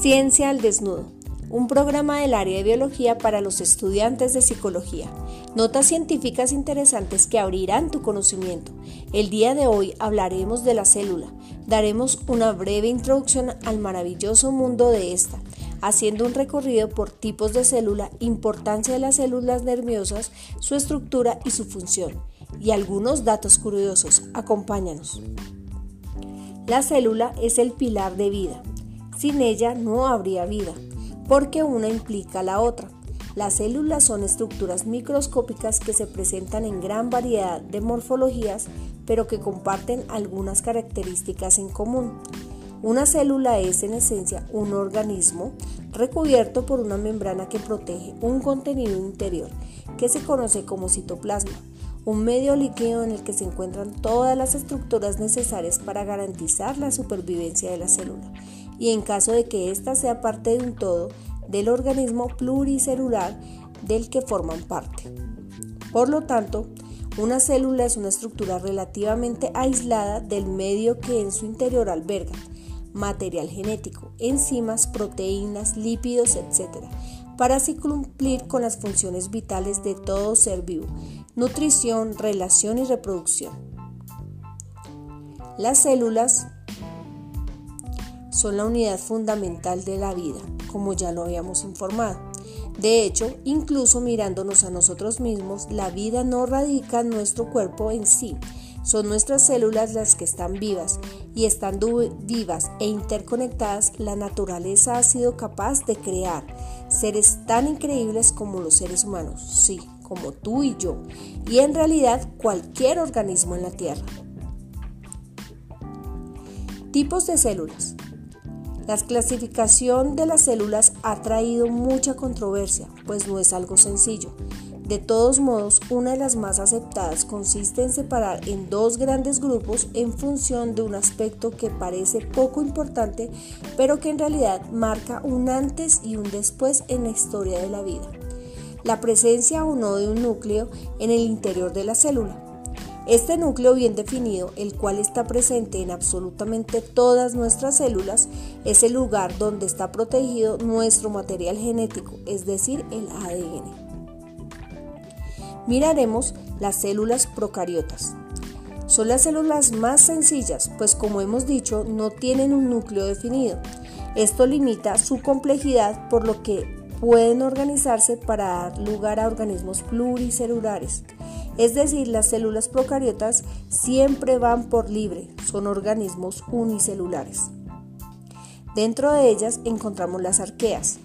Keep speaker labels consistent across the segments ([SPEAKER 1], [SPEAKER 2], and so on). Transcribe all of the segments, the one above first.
[SPEAKER 1] Ciencia al Desnudo, un programa del área de biología para los estudiantes de psicología. Notas científicas interesantes que abrirán tu conocimiento. El día de hoy hablaremos de la célula. Daremos una breve introducción al maravilloso mundo de esta, haciendo un recorrido por tipos de célula, importancia de las células nerviosas, su estructura y su función, y algunos datos curiosos. Acompáñanos. La célula es el pilar de vida. Sin ella no habría vida, porque una implica la otra. Las células son estructuras microscópicas que se presentan en gran variedad de morfologías, pero que comparten algunas características en común. Una célula es en esencia un organismo recubierto por una membrana que protege un contenido interior que se conoce como citoplasma, un medio líquido en el que se encuentran todas las estructuras necesarias para garantizar la supervivencia de la célula y en caso de que ésta sea parte de un todo del organismo pluricelular del que forman parte. Por lo tanto, una célula es una estructura relativamente aislada del medio que en su interior alberga material genético, enzimas, proteínas, lípidos, etc., para así cumplir con las funciones vitales de todo ser vivo, nutrición, relación y reproducción. Las células son la unidad fundamental de la vida, como ya lo habíamos informado. De hecho, incluso mirándonos a nosotros mismos, la vida no radica en nuestro cuerpo en sí, son nuestras células las que están vivas y estando vivas e interconectadas, la naturaleza ha sido capaz de crear seres tan increíbles como los seres humanos, sí, como tú y yo, y en realidad cualquier organismo en la Tierra. Tipos de células. La clasificación de las células ha traído mucha controversia, pues no es algo sencillo. De todos modos, una de las más aceptadas consiste en separar en dos grandes grupos en función de un aspecto que parece poco importante, pero que en realidad marca un antes y un después en la historia de la vida. La presencia o no de un núcleo en el interior de la célula. Este núcleo bien definido, el cual está presente en absolutamente todas nuestras células, es el lugar donde está protegido nuestro material genético, es decir, el ADN miraremos las células procariotas. Son las células más sencillas, pues como hemos dicho, no tienen un núcleo definido. Esto limita su complejidad, por lo que pueden organizarse para dar lugar a organismos pluricelulares. Es decir, las células procariotas siempre van por libre, son organismos unicelulares. Dentro de ellas encontramos las arqueas.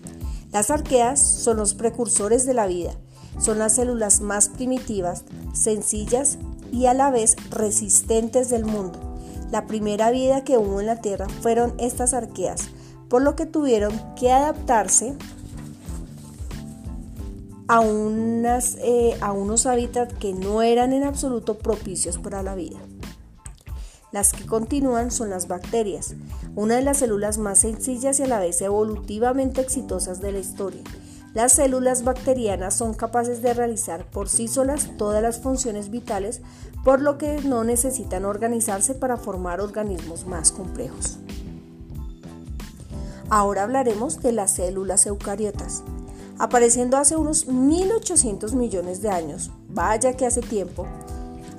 [SPEAKER 1] Las arqueas son los precursores de la vida son las células más primitivas, sencillas y a la vez resistentes del mundo. La primera vida que hubo en la Tierra fueron estas arqueas, por lo que tuvieron que adaptarse a, unas, eh, a unos hábitats que no eran en absoluto propicios para la vida. Las que continúan son las bacterias, una de las células más sencillas y a la vez evolutivamente exitosas de la historia. Las células bacterianas son capaces de realizar por sí solas todas las funciones vitales, por lo que no necesitan organizarse para formar organismos más complejos. Ahora hablaremos de las células eucariotas. Apareciendo hace unos 1800 millones de años, vaya que hace tiempo,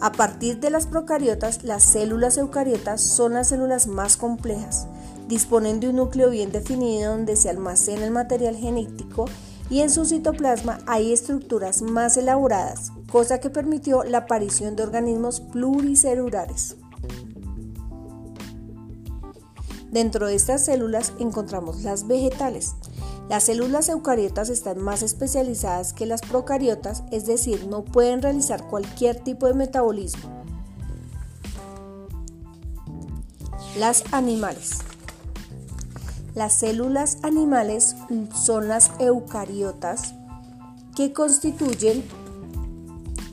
[SPEAKER 1] a partir de las procariotas, las células eucariotas son las células más complejas. Disponen de un núcleo bien definido donde se almacena el material genético y en su citoplasma hay estructuras más elaboradas, cosa que permitió la aparición de organismos pluricelulares. Dentro de estas células encontramos las vegetales. Las células eucariotas están más especializadas que las procariotas, es decir, no pueden realizar cualquier tipo de metabolismo. Las animales. Las células animales son las eucariotas que constituyen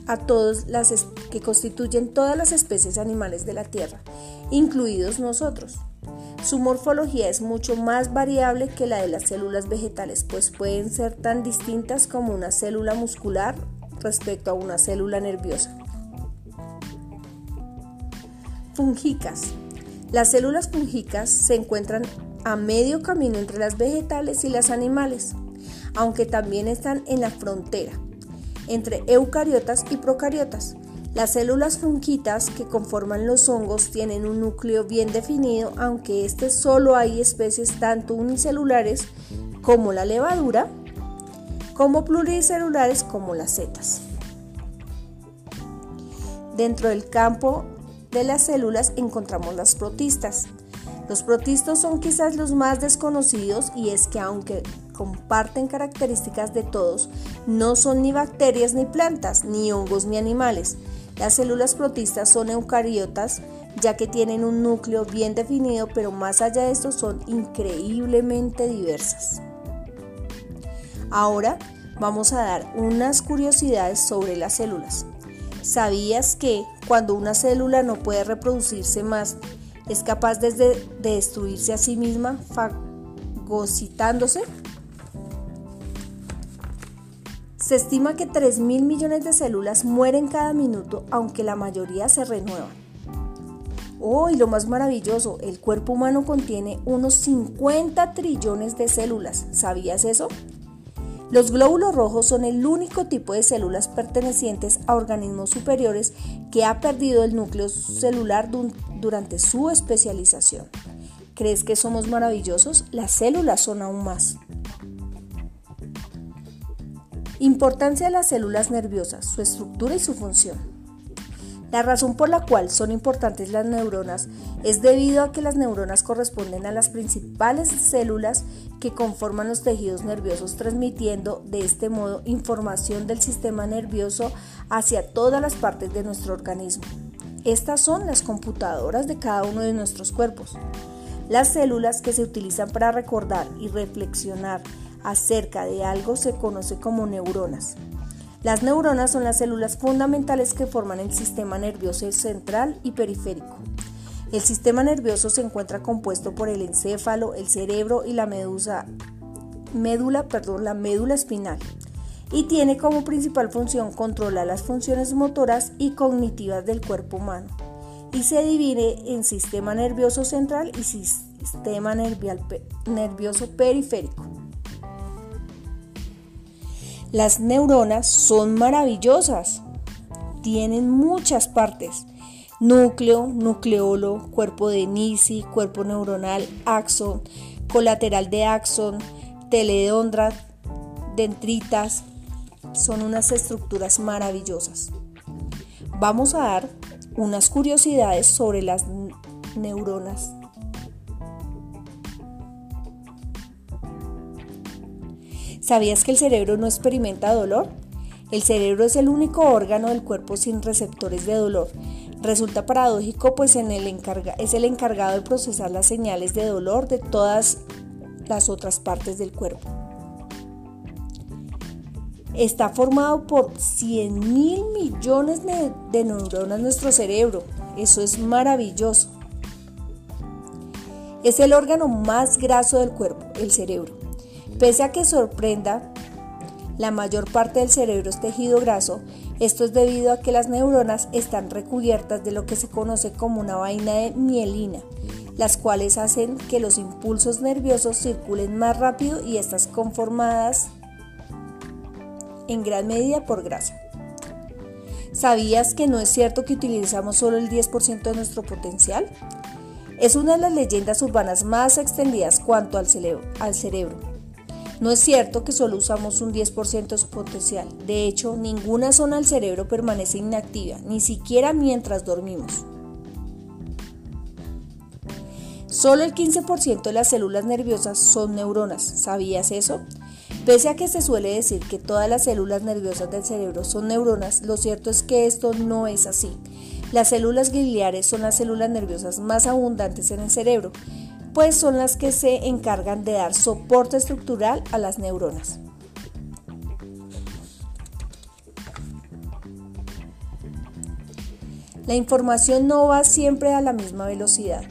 [SPEAKER 1] a todas las que constituyen todas las especies animales de la Tierra, incluidos nosotros. Su morfología es mucho más variable que la de las células vegetales, pues pueden ser tan distintas como una célula muscular respecto a una célula nerviosa. Fungicas. Las células fúngicas se encuentran a medio camino entre las vegetales y las animales, aunque también están en la frontera entre eucariotas y procariotas. Las células funquitas que conforman los hongos tienen un núcleo bien definido, aunque este solo hay especies tanto unicelulares como la levadura, como pluricelulares como las setas. Dentro del campo de las células encontramos las protistas. Los protistos son quizás los más desconocidos y es que aunque comparten características de todos, no son ni bacterias ni plantas, ni hongos ni animales. Las células protistas son eucariotas ya que tienen un núcleo bien definido, pero más allá de esto son increíblemente diversas. Ahora vamos a dar unas curiosidades sobre las células. ¿Sabías que cuando una célula no puede reproducirse más, es capaz de, destruirse a sí misma fagocitándose? Se estima que 3 mil millones de células mueren cada minuto, aunque la mayoría se renuevan. Oh, y lo más maravilloso, el cuerpo humano contiene unos 50 trillones de células. ¿Sabías eso? Los glóbulos rojos son el único tipo de células pertenecientes a organismos superiores que ha perdido el núcleo celular durante su especialización. ¿Crees que somos maravillosos? Las células son aún más. Importancia de las células nerviosas, su estructura y su función. La razón por la cual son importantes las neuronas es debido a que las neuronas corresponden a las principales células que conforman los tejidos nerviosos, transmitiendo de este modo información del sistema nervioso hacia todas las partes de nuestro organismo. Estas son las computadoras de cada uno de nuestros cuerpos. Las células que se utilizan para recordar y reflexionar acerca de algo se conoce como neuronas. Las neuronas son las células fundamentales que forman el sistema nervioso central y periférico. El sistema nervioso se encuentra compuesto por el encéfalo, el cerebro y la medusa, perdón, la médula espinal y tiene como principal función controlar las funciones motoras y cognitivas del cuerpo humano y se divide en sistema nervioso central y sistema nervioso periférico. Las neuronas son maravillosas. Tienen muchas partes. Núcleo, nucleolo, cuerpo de Nisi, cuerpo neuronal, axón, colateral de axón, teledondra, dendritas. Son unas estructuras maravillosas. Vamos a dar unas curiosidades sobre las neuronas. ¿Sabías que el cerebro no experimenta dolor? El cerebro es el único órgano del cuerpo sin receptores de dolor. Resulta paradójico pues es el encargado de procesar las señales de dolor de todas las otras partes del cuerpo. Está formado por 100 mil millones de neuronas nuestro cerebro. Eso es maravilloso. Es el órgano más graso del cuerpo, el cerebro. Pese a que sorprenda, la mayor parte del cerebro es tejido graso, esto es debido a que las neuronas están recubiertas de lo que se conoce como una vaina de mielina, las cuales hacen que los impulsos nerviosos circulen más rápido y están conformadas en gran medida por grasa. ¿Sabías que no es cierto que utilizamos solo el 10% de nuestro potencial? Es una de las leyendas urbanas más extendidas cuanto al cerebro. No es cierto que solo usamos un 10% de su potencial. De hecho, ninguna zona del cerebro permanece inactiva, ni siquiera mientras dormimos. Solo el 15% de las células nerviosas son neuronas. ¿Sabías eso? Pese a que se suele decir que todas las células nerviosas del cerebro son neuronas, lo cierto es que esto no es así. Las células gliales son las células nerviosas más abundantes en el cerebro pues son las que se encargan de dar soporte estructural a las neuronas. La información no va siempre a la misma velocidad.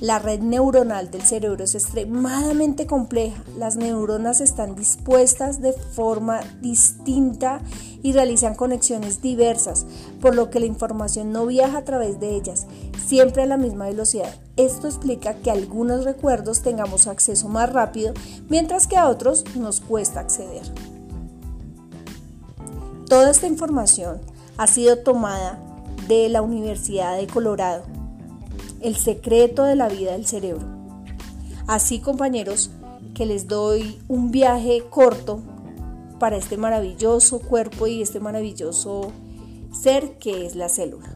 [SPEAKER 1] La red neuronal del cerebro es extremadamente compleja. Las neuronas están dispuestas de forma distinta y realizan conexiones diversas, por lo que la información no viaja a través de ellas, siempre a la misma velocidad. Esto explica que a algunos recuerdos tengamos acceso más rápido, mientras que a otros nos cuesta acceder. Toda esta información ha sido tomada de la Universidad de Colorado, el secreto de la vida del cerebro. Así compañeros, que les doy un viaje corto para este maravilloso cuerpo y este maravilloso ser que es la célula.